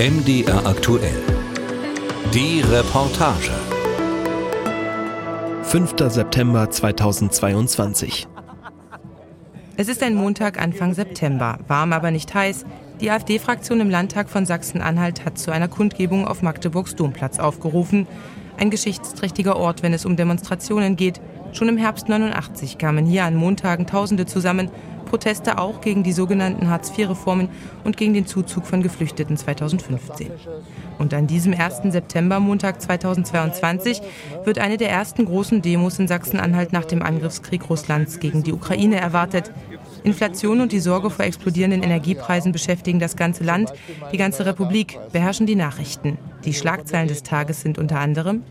MDR aktuell. Die Reportage. 5. September 2022. Es ist ein Montag Anfang September, warm aber nicht heiß. Die AfD-Fraktion im Landtag von Sachsen-Anhalt hat zu einer Kundgebung auf Magdeburgs Domplatz aufgerufen. Ein geschichtsträchtiger Ort, wenn es um Demonstrationen geht. Schon im Herbst 89 kamen hier an Montagen Tausende zusammen, Proteste auch gegen die sogenannten Hartz-IV-Reformen und gegen den Zuzug von Geflüchteten 2015. Und an diesem 1. September, Montag 2022, wird eine der ersten großen Demos in Sachsen-Anhalt nach dem Angriffskrieg Russlands gegen die Ukraine erwartet. Inflation und die Sorge vor explodierenden Energiepreisen beschäftigen das ganze Land, die ganze Republik, beherrschen die Nachrichten. Die Schlagzeilen des Tages sind unter anderem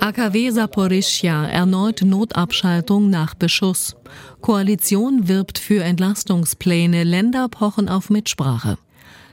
AKW Saporischja erneut Notabschaltung nach Beschuss. Koalition wirbt für Entlastungspläne, Länder pochen auf Mitsprache.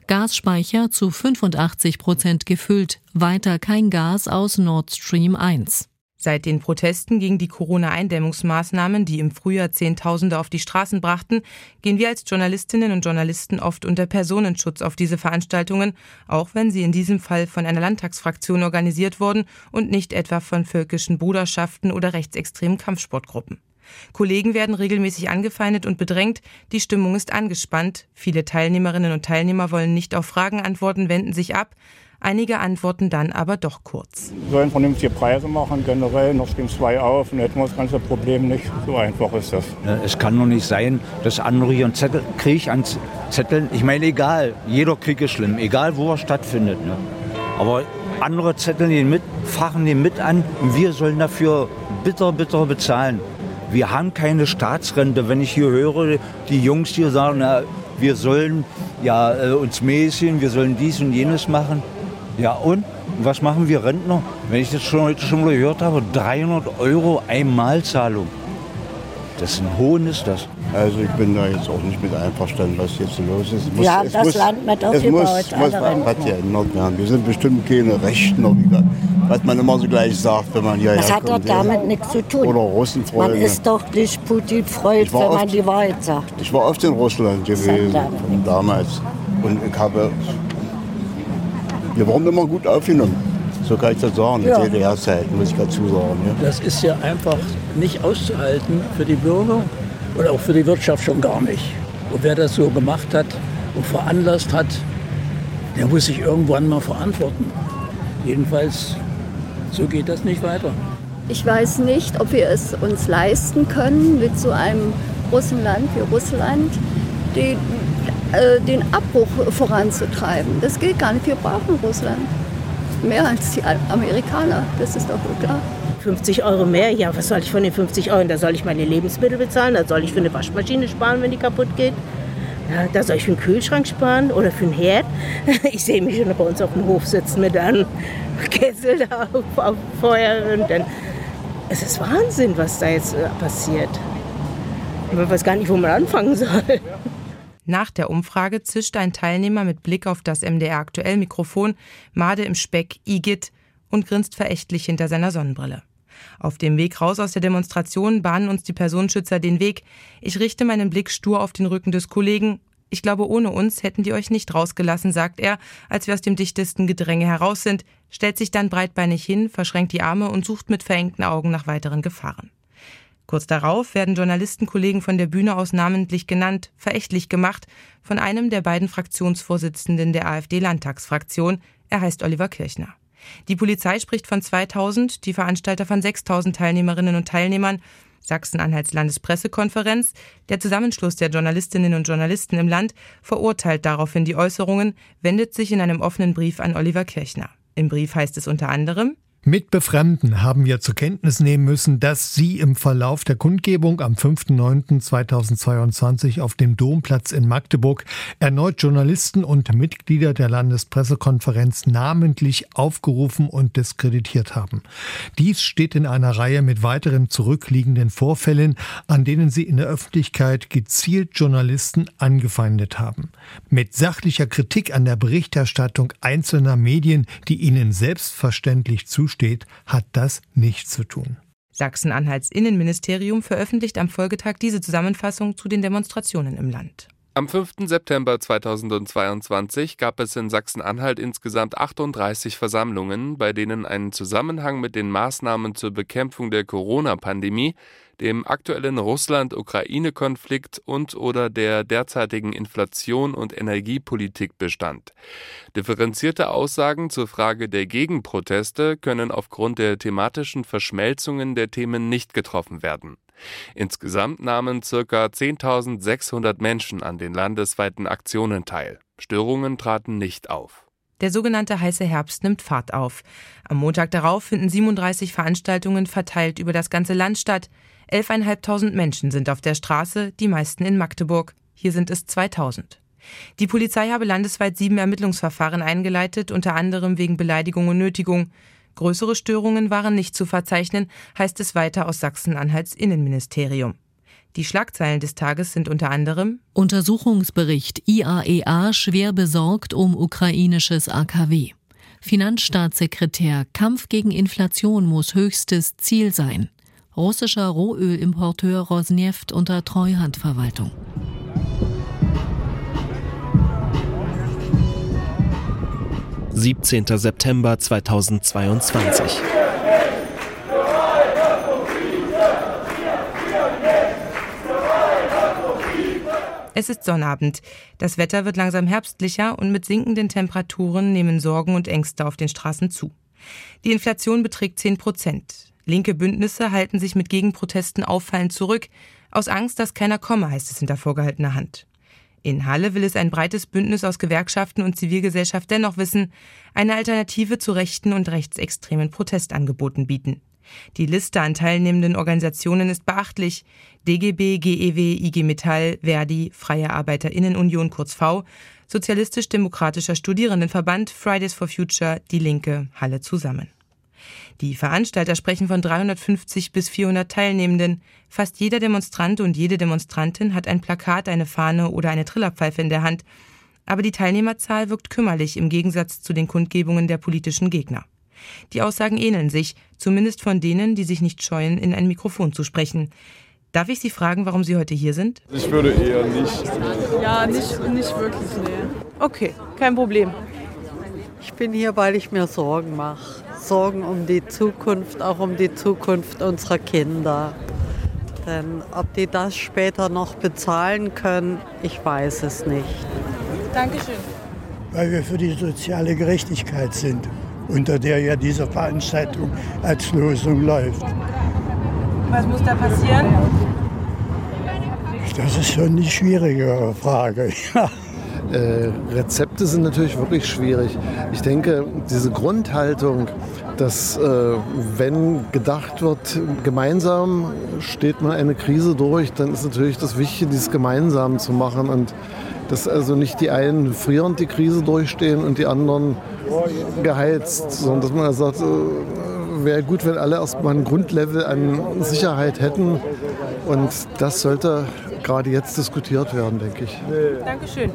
Gasspeicher zu 85 Prozent gefüllt, weiter kein Gas aus Nord Stream 1. Seit den Protesten gegen die Corona-Eindämmungsmaßnahmen, die im Frühjahr Zehntausende auf die Straßen brachten, gehen wir als Journalistinnen und Journalisten oft unter Personenschutz auf diese Veranstaltungen, auch wenn sie in diesem Fall von einer Landtagsfraktion organisiert wurden und nicht etwa von völkischen Bruderschaften oder rechtsextremen Kampfsportgruppen. Kollegen werden regelmäßig angefeindet und bedrängt, die Stimmung ist angespannt, viele Teilnehmerinnen und Teilnehmer wollen nicht auf Fragen antworten, wenden sich ab, Einige antworten dann aber doch kurz. Wir sollen vernünftige Preise machen, generell noch Stream 2 auf, und hätten wir das ganze Problem nicht. So einfach ist das. Es kann doch nicht sein, dass andere hier einen Zettel, Krieg an Zetteln, ich meine, egal, jeder Krieg ist schlimm, egal wo er stattfindet. Ne? Aber andere zetteln den mit, fachen den mit an und wir sollen dafür bitter, bitter bezahlen. Wir haben keine Staatsrente. Wenn ich hier höre, die Jungs hier sagen, na, wir sollen ja, äh, uns mäßigen, wir sollen dies und jenes machen. Ja und? Was machen wir Rentner? Wenn ich das schon heute schon mal gehört habe, 300 Euro Einmalzahlung. Das ist ein Hohn ist das. Also ich bin da jetzt auch nicht mit einverstanden, was jetzt los ist. Muss, wir haben das muss, Land mit aufgebaut. Es muss, muss was geändert werden. Wir sind bestimmt keine Rechtner, was man immer so gleich sagt, wenn man hier Das hat doch damit nichts zu tun. Oder Russenfreunde. Man ist doch nicht Putin-Freund, wenn man die Wahrheit sagt. Ich war oft in Russland gewesen, damals. Und ich habe wir wurden immer gut aufgenommen. So kann ich das sagen, ja. in DDR-Zeiten, muss ich dazu sagen. Ja. Das ist ja einfach nicht auszuhalten für die Bürger oder auch für die Wirtschaft schon gar nicht. Und wer das so gemacht hat und veranlasst hat, der muss sich irgendwann mal verantworten. Jedenfalls, so geht das nicht weiter. Ich weiß nicht, ob wir es uns leisten können, mit so einem großen Land wie Russland die äh, den Abbruch voranzutreiben. Das geht gar nicht. Wir brauchen Russland. Mehr als die Amerikaner, das ist doch wohl klar. 50 Euro mehr, ja, was soll ich von den 50 Euro? Da soll ich meine Lebensmittel bezahlen, da soll ich für eine Waschmaschine sparen, wenn die kaputt geht. Ja, da soll ich für einen Kühlschrank sparen oder für einen Herd. Ich sehe mich schon bei uns auf dem Hof sitzen mit einem Kessel da auf, auf Feuer und dann. Es ist Wahnsinn, was da jetzt äh, passiert. Man weiß gar nicht, wo man anfangen soll. Nach der Umfrage zischt ein Teilnehmer mit Blick auf das MDR aktuell Mikrofon Made im Speck Igitt und grinst verächtlich hinter seiner Sonnenbrille. Auf dem Weg raus aus der Demonstration bahnen uns die Personenschützer den Weg. Ich richte meinen Blick stur auf den Rücken des Kollegen. Ich glaube, ohne uns hätten die euch nicht rausgelassen, sagt er, als wir aus dem dichtesten Gedränge heraus sind, stellt sich dann breitbeinig hin, verschränkt die Arme und sucht mit verengten Augen nach weiteren Gefahren. Kurz darauf werden Journalistenkollegen von der Bühne aus namentlich genannt, verächtlich gemacht, von einem der beiden Fraktionsvorsitzenden der AfD-Landtagsfraktion. Er heißt Oliver Kirchner. Die Polizei spricht von 2000, die Veranstalter von 6000 Teilnehmerinnen und Teilnehmern. Sachsen-Anhalts Landespressekonferenz, der Zusammenschluss der Journalistinnen und Journalisten im Land, verurteilt daraufhin die Äußerungen, wendet sich in einem offenen Brief an Oliver Kirchner. Im Brief heißt es unter anderem, mit Befremden haben wir zur Kenntnis nehmen müssen, dass Sie im Verlauf der Kundgebung am 5.9.2022 auf dem Domplatz in Magdeburg erneut Journalisten und Mitglieder der Landespressekonferenz namentlich aufgerufen und diskreditiert haben. Dies steht in einer Reihe mit weiteren zurückliegenden Vorfällen, an denen Sie in der Öffentlichkeit gezielt Journalisten angefeindet haben. Mit sachlicher Kritik an der Berichterstattung einzelner Medien, die Ihnen selbstverständlich zustimmen, steht, hat das nichts zu tun. Sachsen-Anhalts Innenministerium veröffentlicht am Folgetag diese Zusammenfassung zu den Demonstrationen im Land. Am 5. September 2022 gab es in Sachsen-Anhalt insgesamt 38 Versammlungen, bei denen ein Zusammenhang mit den Maßnahmen zur Bekämpfung der Corona-Pandemie, dem aktuellen Russland-Ukraine-Konflikt und/oder der derzeitigen Inflation und Energiepolitik bestand. Differenzierte Aussagen zur Frage der Gegenproteste können aufgrund der thematischen Verschmelzungen der Themen nicht getroffen werden. Insgesamt nahmen ca. 10.600 Menschen an den landesweiten Aktionen teil. Störungen traten nicht auf. Der sogenannte heiße Herbst nimmt Fahrt auf. Am Montag darauf finden 37 Veranstaltungen verteilt über das ganze Land statt. 11.500 Menschen sind auf der Straße, die meisten in Magdeburg. Hier sind es 2000. Die Polizei habe landesweit sieben Ermittlungsverfahren eingeleitet, unter anderem wegen Beleidigung und Nötigung. Größere Störungen waren nicht zu verzeichnen, heißt es weiter aus Sachsen-Anhalts Innenministerium. Die Schlagzeilen des Tages sind unter anderem Untersuchungsbericht IAEA e schwer besorgt um ukrainisches AKW. Finanzstaatssekretär Kampf gegen Inflation muss höchstes Ziel sein. Russischer Rohölimporteur Rosneft unter Treuhandverwaltung. 17. September 2022. Es ist Sonnabend. Das Wetter wird langsam herbstlicher und mit sinkenden Temperaturen nehmen Sorgen und Ängste auf den Straßen zu. Die Inflation beträgt 10 Prozent. Linke Bündnisse halten sich mit Gegenprotesten auffallend zurück, aus Angst, dass keiner komme, heißt es hinter vorgehaltener Hand. In Halle will es ein breites Bündnis aus Gewerkschaften und Zivilgesellschaft dennoch wissen, eine Alternative zu rechten und rechtsextremen Protestangeboten bieten. Die Liste an teilnehmenden Organisationen ist beachtlich. DGB, GEW, IG Metall, Verdi, Freie Arbeiterinnenunion kurz V, Sozialistisch-Demokratischer Studierendenverband, Fridays for Future, Die Linke, Halle zusammen. Die Veranstalter sprechen von 350 bis 400 Teilnehmenden. Fast jeder Demonstrant und jede Demonstrantin hat ein Plakat, eine Fahne oder eine Trillerpfeife in der Hand. Aber die Teilnehmerzahl wirkt kümmerlich im Gegensatz zu den Kundgebungen der politischen Gegner. Die Aussagen ähneln sich, zumindest von denen, die sich nicht scheuen, in ein Mikrofon zu sprechen. Darf ich Sie fragen, warum Sie heute hier sind? Ich würde eher nicht. Ja, nicht, nicht wirklich, nee. Okay, kein Problem. Ich bin hier, weil ich mir Sorgen mache. Sorgen um die Zukunft, auch um die Zukunft unserer Kinder. Denn ob die das später noch bezahlen können, ich weiß es nicht. Dankeschön. Weil wir für die soziale Gerechtigkeit sind, unter der ja diese Veranstaltung als Lösung läuft. Was muss da passieren? Das ist schon die schwierige Frage. Ja. Äh, Rezepte sind natürlich wirklich schwierig. Ich denke, diese Grundhaltung, dass äh, wenn gedacht wird, gemeinsam steht man eine Krise durch, dann ist natürlich das Wichtige, dieses gemeinsam zu machen und dass also nicht die einen frierend die Krise durchstehen und die anderen geheizt, sondern dass man sagt, äh, wäre gut, wenn alle erstmal ein Grundlevel an Sicherheit hätten und das sollte gerade jetzt diskutiert werden, denke ich. Dankeschön.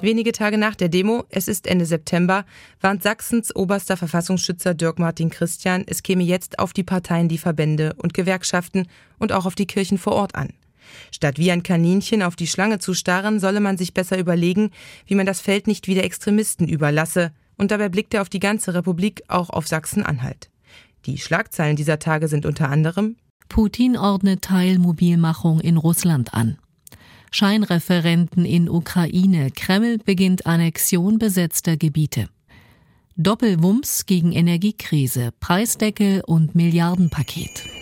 Wenige Tage nach der Demo, es ist Ende September, warnt Sachsens oberster Verfassungsschützer Dirk Martin Christian, es käme jetzt auf die Parteien, die Verbände und Gewerkschaften und auch auf die Kirchen vor Ort an. Statt wie ein Kaninchen auf die Schlange zu starren, solle man sich besser überlegen, wie man das Feld nicht wieder Extremisten überlasse. Und dabei blickt er auf die ganze Republik, auch auf Sachsen-Anhalt. Die Schlagzeilen dieser Tage sind unter anderem Putin ordnet Teilmobilmachung in Russland an. Scheinreferenten in Ukraine. Kreml beginnt Annexion besetzter Gebiete. Doppelwumms gegen Energiekrise, Preisdeckel und Milliardenpaket.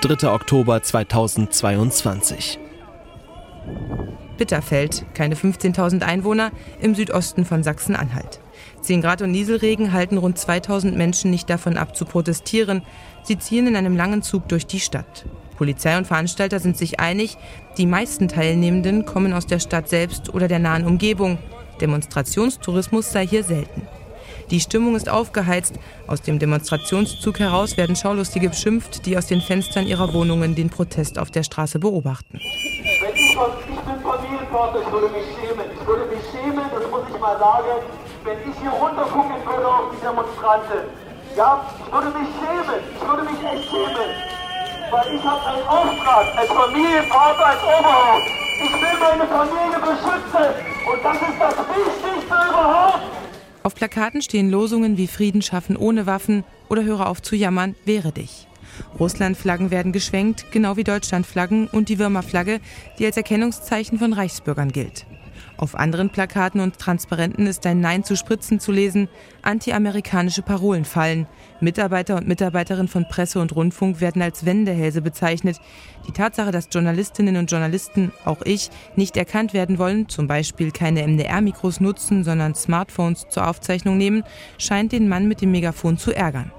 3. Oktober 2022. Bitterfeld, keine 15.000 Einwohner, im Südosten von Sachsen-Anhalt. 10 Grad und Nieselregen halten rund 2000 Menschen nicht davon ab zu protestieren. Sie ziehen in einem langen Zug durch die Stadt. Polizei und Veranstalter sind sich einig, die meisten Teilnehmenden kommen aus der Stadt selbst oder der nahen Umgebung. Demonstrationstourismus sei hier selten. Die Stimmung ist aufgeheizt. Aus dem Demonstrationszug heraus werden Schaulustige beschimpft, die aus den Fenstern ihrer Wohnungen den Protest auf der Straße beobachten. Ich, von, bin Familienvater, ich würde mich schämen. Ich würde mich schämen, das muss ich mal sagen, wenn ich hier runtergucken würde auf die Demonstranten. Ich würde mich schämen. Ich würde mich echt schämen. weil ich habe einen Auftrag als Familienvater, als Oberhaupt. Ich will meine Familie beschützen und das ist das Wichtigste überhaupt. Auf Plakaten stehen Losungen wie Frieden schaffen ohne Waffen oder Höre auf zu jammern, wehre dich. Russlandflaggen werden geschwenkt, genau wie Deutschlandflaggen und die Würmerflagge, die als Erkennungszeichen von Reichsbürgern gilt. Auf anderen Plakaten und Transparenten ist ein Nein zu Spritzen zu lesen, antiamerikanische Parolen fallen. Mitarbeiter und Mitarbeiterinnen von Presse und Rundfunk werden als Wendehälse bezeichnet. Die Tatsache, dass Journalistinnen und Journalisten, auch ich, nicht erkannt werden wollen, zum Beispiel keine MDR-Mikros nutzen, sondern Smartphones zur Aufzeichnung nehmen, scheint den Mann mit dem Megafon zu ärgern.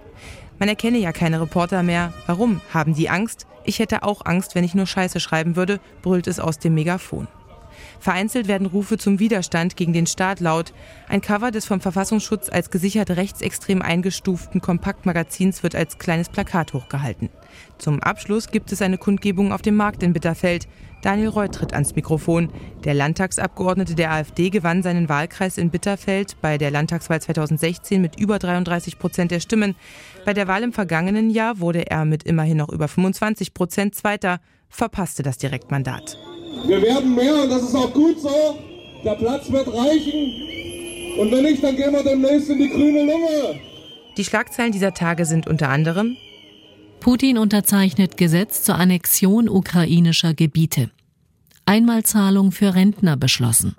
Man erkenne ja keine Reporter mehr. Warum? Haben die Angst? Ich hätte auch Angst, wenn ich nur Scheiße schreiben würde, brüllt es aus dem Megafon. Vereinzelt werden Rufe zum Widerstand gegen den Staat laut. Ein Cover des vom Verfassungsschutz als gesichert rechtsextrem eingestuften Kompaktmagazins wird als kleines Plakat hochgehalten. Zum Abschluss gibt es eine Kundgebung auf dem Markt in Bitterfeld. Daniel Reu tritt ans Mikrofon. Der Landtagsabgeordnete der AfD gewann seinen Wahlkreis in Bitterfeld bei der Landtagswahl 2016 mit über 33 Prozent der Stimmen. Bei der Wahl im vergangenen Jahr wurde er mit immerhin noch über 25 Prozent Zweiter, verpasste das Direktmandat. Wir werden mehr und das ist auch gut so. Der Platz wird reichen. Und wenn nicht, dann gehen wir demnächst in die grüne Lunge. Die Schlagzeilen dieser Tage sind unter anderem Putin unterzeichnet Gesetz zur Annexion ukrainischer Gebiete. Einmalzahlung für Rentner beschlossen.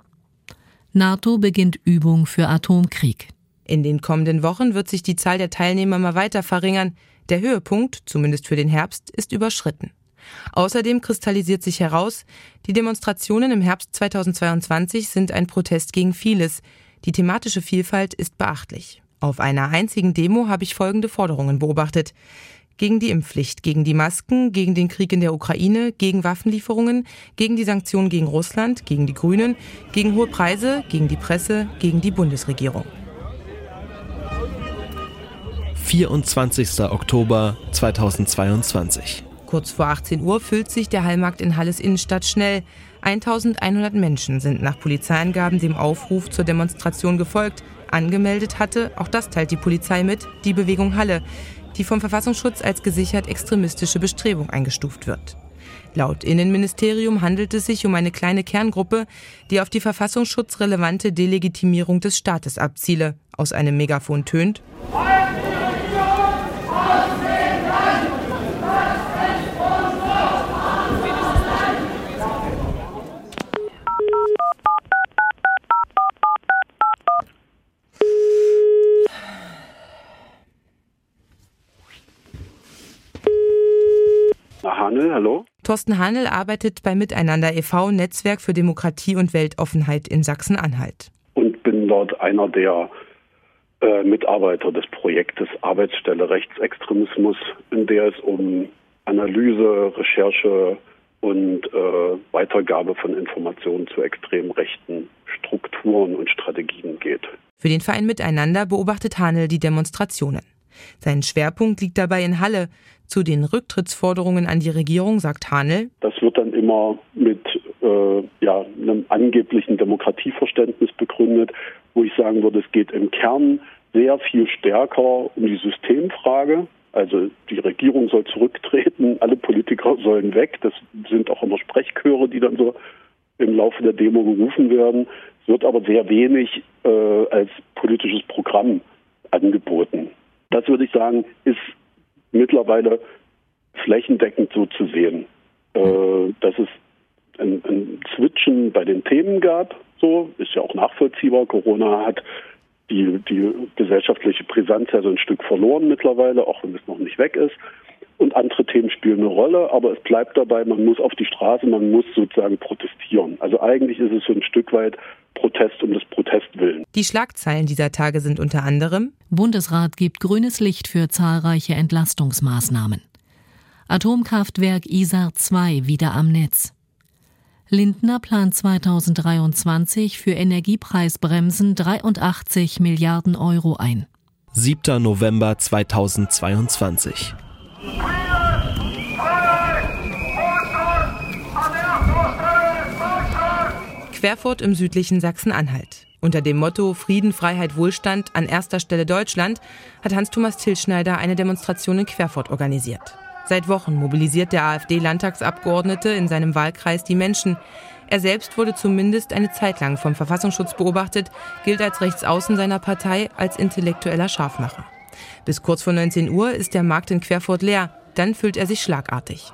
NATO beginnt Übung für Atomkrieg. In den kommenden Wochen wird sich die Zahl der Teilnehmer mal weiter verringern. Der Höhepunkt, zumindest für den Herbst, ist überschritten. Außerdem kristallisiert sich heraus, die Demonstrationen im Herbst 2022 sind ein Protest gegen vieles. Die thematische Vielfalt ist beachtlich. Auf einer einzigen Demo habe ich folgende Forderungen beobachtet. Gegen die Impfpflicht, gegen die Masken, gegen den Krieg in der Ukraine, gegen Waffenlieferungen, gegen die Sanktionen gegen Russland, gegen die Grünen, gegen hohe Preise, gegen die Presse, gegen die Bundesregierung. 24. Oktober 2022. Kurz vor 18 Uhr füllt sich der Hallmarkt in Halles Innenstadt schnell. 1100 Menschen sind nach Polizeiangaben dem Aufruf zur Demonstration gefolgt. Angemeldet hatte, auch das teilt die Polizei mit, die Bewegung Halle, die vom Verfassungsschutz als gesichert extremistische Bestrebung eingestuft wird. Laut Innenministerium handelt es sich um eine kleine Kerngruppe, die auf die verfassungsschutzrelevante Delegitimierung des Staates abziele. Aus einem Megafon tönt. Hanel, Thorsten Hanel arbeitet bei Miteinander e.V. Netzwerk für Demokratie und Weltoffenheit in Sachsen-Anhalt. Und bin dort einer der äh, Mitarbeiter des Projektes Arbeitsstelle Rechtsextremismus, in der es um Analyse, Recherche und äh, Weitergabe von Informationen zu extrem rechten Strukturen und Strategien geht. Für den Verein Miteinander beobachtet Hanel die Demonstrationen. Sein Schwerpunkt liegt dabei in Halle. Zu den Rücktrittsforderungen an die Regierung sagt Hanel. Das wird dann immer mit äh, ja, einem angeblichen Demokratieverständnis begründet, wo ich sagen würde, es geht im Kern sehr viel stärker um die Systemfrage. Also die Regierung soll zurücktreten, alle Politiker sollen weg. Das sind auch immer Sprechchöre, die dann so im Laufe der Demo gerufen werden. Es wird aber sehr wenig äh, als politisches Programm angeboten. Das würde ich sagen, ist mittlerweile flächendeckend so zu sehen, äh, dass es ein, ein Switchen bei den Themen gab. So ist ja auch nachvollziehbar. Corona hat die, die gesellschaftliche Brisanz ja so ein Stück verloren mittlerweile, auch wenn es noch nicht weg ist. Und andere Themen spielen eine Rolle, aber es bleibt dabei, man muss auf die Straße, man muss sozusagen protestieren. Also eigentlich ist es so ein Stück weit Protest um des Protest willen. Die Schlagzeilen dieser Tage sind unter anderem Bundesrat gibt grünes Licht für zahlreiche Entlastungsmaßnahmen. Atomkraftwerk Isar 2 wieder am Netz. Lindner plant 2023 für Energiepreisbremsen 83 Milliarden Euro ein. 7. November 2022. Querfurt im südlichen Sachsen-Anhalt. Unter dem Motto Frieden, Freiheit, Wohlstand an erster Stelle Deutschland hat Hans-Thomas Tillschneider eine Demonstration in Querfurt organisiert. Seit Wochen mobilisiert der AfD-Landtagsabgeordnete in seinem Wahlkreis die Menschen. Er selbst wurde zumindest eine Zeit lang vom Verfassungsschutz beobachtet, gilt als Rechtsaußen seiner Partei als intellektueller Scharfmacher. Bis kurz vor 19 Uhr ist der Markt in Querfurt leer, dann füllt er sich schlagartig.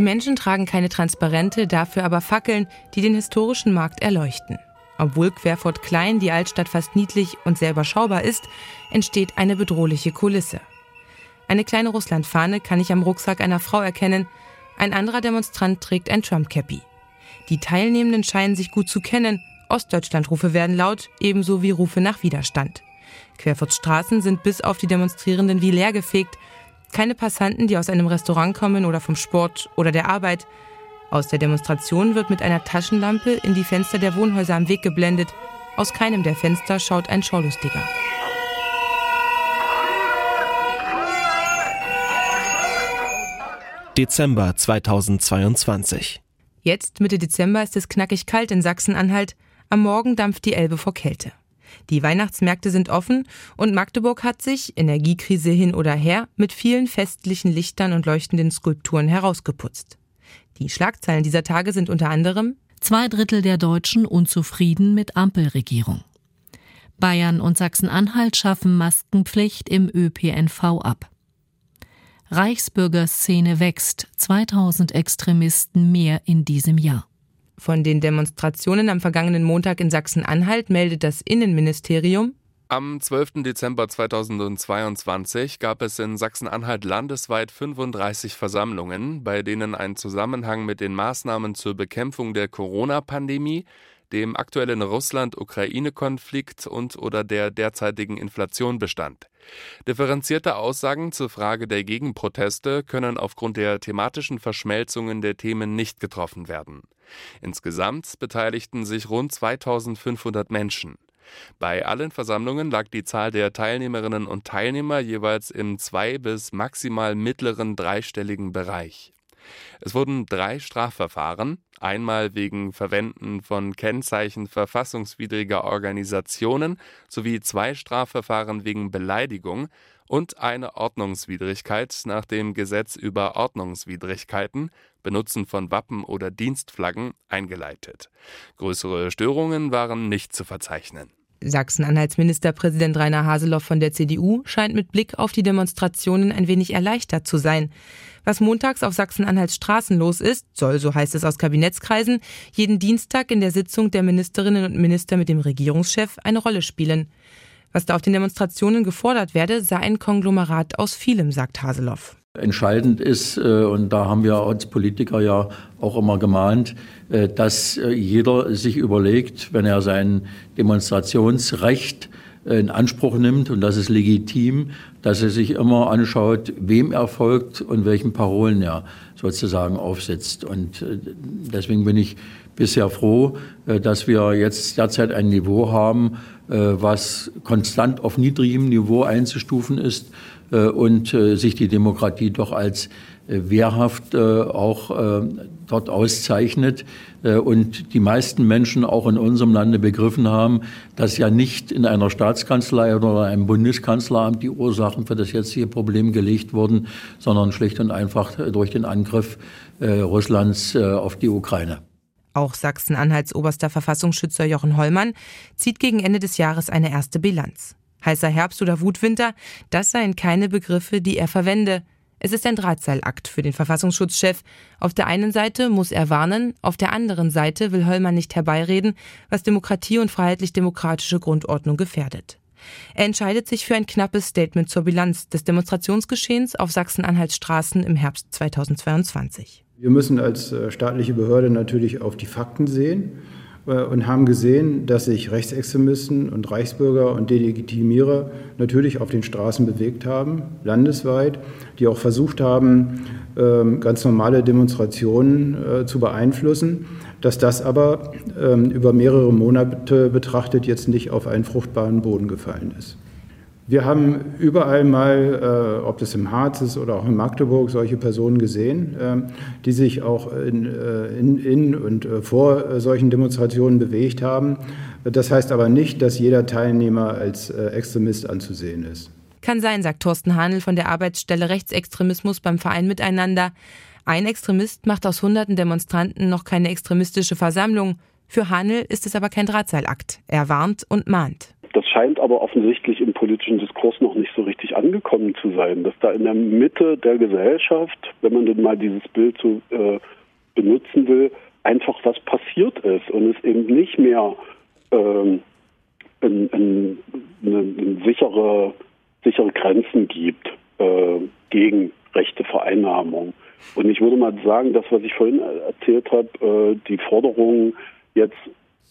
Die Menschen tragen keine Transparente, dafür aber Fackeln, die den historischen Markt erleuchten. Obwohl Querfurt klein, die Altstadt fast niedlich und sehr überschaubar ist, entsteht eine bedrohliche Kulisse. Eine kleine Russlandfahne kann ich am Rucksack einer Frau erkennen, ein anderer Demonstrant trägt ein Trump-Cappy. Die Teilnehmenden scheinen sich gut zu kennen, Ostdeutschland-Rufe werden laut, ebenso wie Rufe nach Widerstand. Querfurts Straßen sind bis auf die Demonstrierenden wie leergefegt, keine Passanten, die aus einem Restaurant kommen oder vom Sport oder der Arbeit. Aus der Demonstration wird mit einer Taschenlampe in die Fenster der Wohnhäuser am Weg geblendet. Aus keinem der Fenster schaut ein Schaulustiger. Dezember 2022. Jetzt, Mitte Dezember, ist es knackig kalt in Sachsen-Anhalt. Am Morgen dampft die Elbe vor Kälte. Die Weihnachtsmärkte sind offen und Magdeburg hat sich, Energiekrise hin oder her, mit vielen festlichen Lichtern und leuchtenden Skulpturen herausgeputzt. Die Schlagzeilen dieser Tage sind unter anderem Zwei Drittel der Deutschen unzufrieden mit Ampelregierung. Bayern und Sachsen-Anhalt schaffen Maskenpflicht im ÖPNV ab. Reichsbürgerszene wächst, 2000 Extremisten mehr in diesem Jahr. Von den Demonstrationen am vergangenen Montag in Sachsen-Anhalt meldet das Innenministerium, am 12. Dezember 2022 gab es in Sachsen-Anhalt landesweit 35 Versammlungen, bei denen ein Zusammenhang mit den Maßnahmen zur Bekämpfung der Corona-Pandemie, dem aktuellen Russland-Ukraine-Konflikt und oder der derzeitigen Inflation bestand. Differenzierte Aussagen zur Frage der Gegenproteste können aufgrund der thematischen Verschmelzungen der Themen nicht getroffen werden. Insgesamt beteiligten sich rund 2500 Menschen. Bei allen Versammlungen lag die Zahl der Teilnehmerinnen und Teilnehmer jeweils im zwei- bis maximal mittleren dreistelligen Bereich. Es wurden drei Strafverfahren, einmal wegen Verwenden von Kennzeichen verfassungswidriger Organisationen sowie zwei Strafverfahren wegen Beleidigung und eine Ordnungswidrigkeit nach dem Gesetz über Ordnungswidrigkeiten, Benutzen von Wappen oder Dienstflaggen, eingeleitet. Größere Störungen waren nicht zu verzeichnen. Sachsen-Anhalts Ministerpräsident Rainer Haseloff von der CDU scheint mit Blick auf die Demonstrationen ein wenig erleichtert zu sein. Was montags auf Sachsen-Anhalts Straßen los ist, soll, so heißt es aus Kabinettskreisen, jeden Dienstag in der Sitzung der Ministerinnen und Minister mit dem Regierungschef eine Rolle spielen. Was da auf den Demonstrationen gefordert werde, sei ein Konglomerat aus vielem, sagt Haseloff. Entscheidend ist, äh, und da haben wir als Politiker ja auch immer gemahnt, äh, dass äh, jeder sich überlegt, wenn er sein Demonstrationsrecht in Anspruch nimmt, und das ist legitim, dass er sich immer anschaut, wem er folgt und welchen Parolen er sozusagen aufsetzt. Und deswegen bin ich bisher froh, dass wir jetzt derzeit ein Niveau haben, was konstant auf niedrigem Niveau einzustufen ist und äh, sich die Demokratie doch als äh, wehrhaft auch dort auszeichnet und die meisten Menschen auch in unserem Lande begriffen haben, dass ja nicht in einer Staatskanzlei oder einem Bundeskanzleramt die Ursachen für das jetzige Problem gelegt wurden, sondern schlicht und einfach durch den Angriff Russlands auf die Ukraine. Auch Sachsen-Anhalts oberster Verfassungsschützer Jochen Hollmann zieht gegen Ende des Jahres eine erste Bilanz. Heißer Herbst oder Wutwinter, das seien keine Begriffe, die er verwende. Es ist ein Drahtseilakt für den Verfassungsschutzchef. Auf der einen Seite muss er warnen, auf der anderen Seite will Höllmann nicht herbeireden, was Demokratie und freiheitlich-demokratische Grundordnung gefährdet. Er entscheidet sich für ein knappes Statement zur Bilanz des Demonstrationsgeschehens auf Sachsen-Anhalts Straßen im Herbst 2022. Wir müssen als äh, staatliche Behörde natürlich auf die Fakten sehen. Äh, und haben gesehen, dass sich Rechtsextremisten und Reichsbürger und Delegitimierer natürlich auf den Straßen bewegt haben, landesweit, die auch versucht haben, ähm, ganz normale Demonstrationen äh, zu beeinflussen. dass das aber ähm, über mehrere Monate betrachtet jetzt nicht auf einen fruchtbaren Boden gefallen ist. Wir haben überall mal, äh, ob das im Harz ist oder auch in Magdeburg, solche Personen gesehen, äh, die sich auch in, äh, in, in und äh, vor äh, solchen Demonstrationen bewegt haben. Das heißt aber nicht, dass jeder Teilnehmer als äh, Extremist anzusehen ist. Kann sein, sagt Thorsten Hanel von der Arbeitsstelle Rechtsextremismus beim Verein Miteinander. Ein Extremist macht aus hunderten Demonstranten noch keine extremistische Versammlung. Für Hanel ist es aber kein Drahtseilakt. Er warnt und mahnt. Das scheint aber offensichtlich im politischen Diskurs noch nicht so richtig angekommen zu sein, dass da in der Mitte der Gesellschaft, wenn man denn mal dieses Bild so äh, benutzen will, einfach was passiert ist und es eben nicht mehr ähm, ein, eine, eine sichere sichere Grenzen gibt äh, gegen rechte Vereinnahmung. Und ich würde mal sagen, das, was ich vorhin erzählt habe, äh, die Forderungen jetzt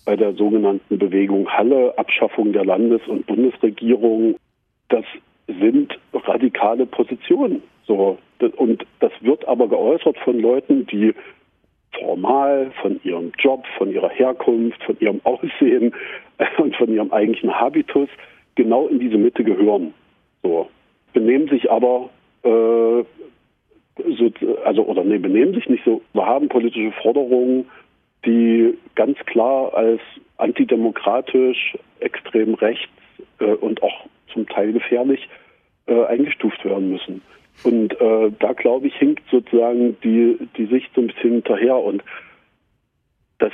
bei der sogenannten Bewegung Halle, Abschaffung der Landes- und Bundesregierung, das sind radikale Positionen. So. Und das wird aber geäußert von Leuten, die formal von ihrem Job, von ihrer Herkunft, von ihrem Aussehen und von ihrem eigentlichen Habitus genau in diese Mitte gehören. So. Benehmen sich aber, äh, so, also, oder nee, benehmen sich nicht so. Wir haben politische Forderungen, die ganz klar als antidemokratisch, extrem rechts äh, und auch zum Teil gefährlich äh, eingestuft werden müssen. Und äh, da glaube ich, hinkt sozusagen die, die Sicht so ein bisschen hinterher. Und dass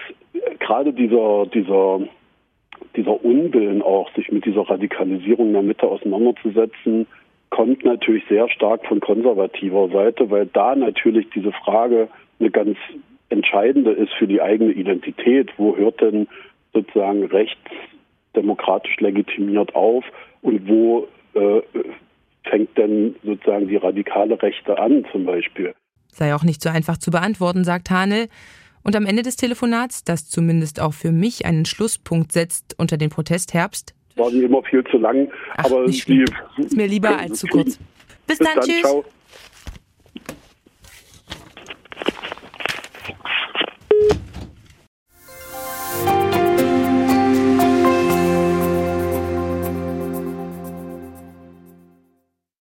gerade dieser, dieser dieser Unwillen auch, sich mit dieser Radikalisierung in der Mitte auseinanderzusetzen, kommt natürlich sehr stark von konservativer Seite, weil da natürlich diese Frage eine ganz entscheidende ist für die eigene Identität. Wo hört denn sozusagen rechts demokratisch legitimiert auf und wo äh, fängt denn sozusagen die radikale Rechte an zum Beispiel? Sei auch nicht so einfach zu beantworten, sagt Hanel. Und am Ende des Telefonats, das zumindest auch für mich einen Schlusspunkt setzt unter den Protestherbst. War immer viel zu lang, Ach, aber die ist mir lieber als zu kurz. Bis, Bis dann, dann, tschüss. Ciao.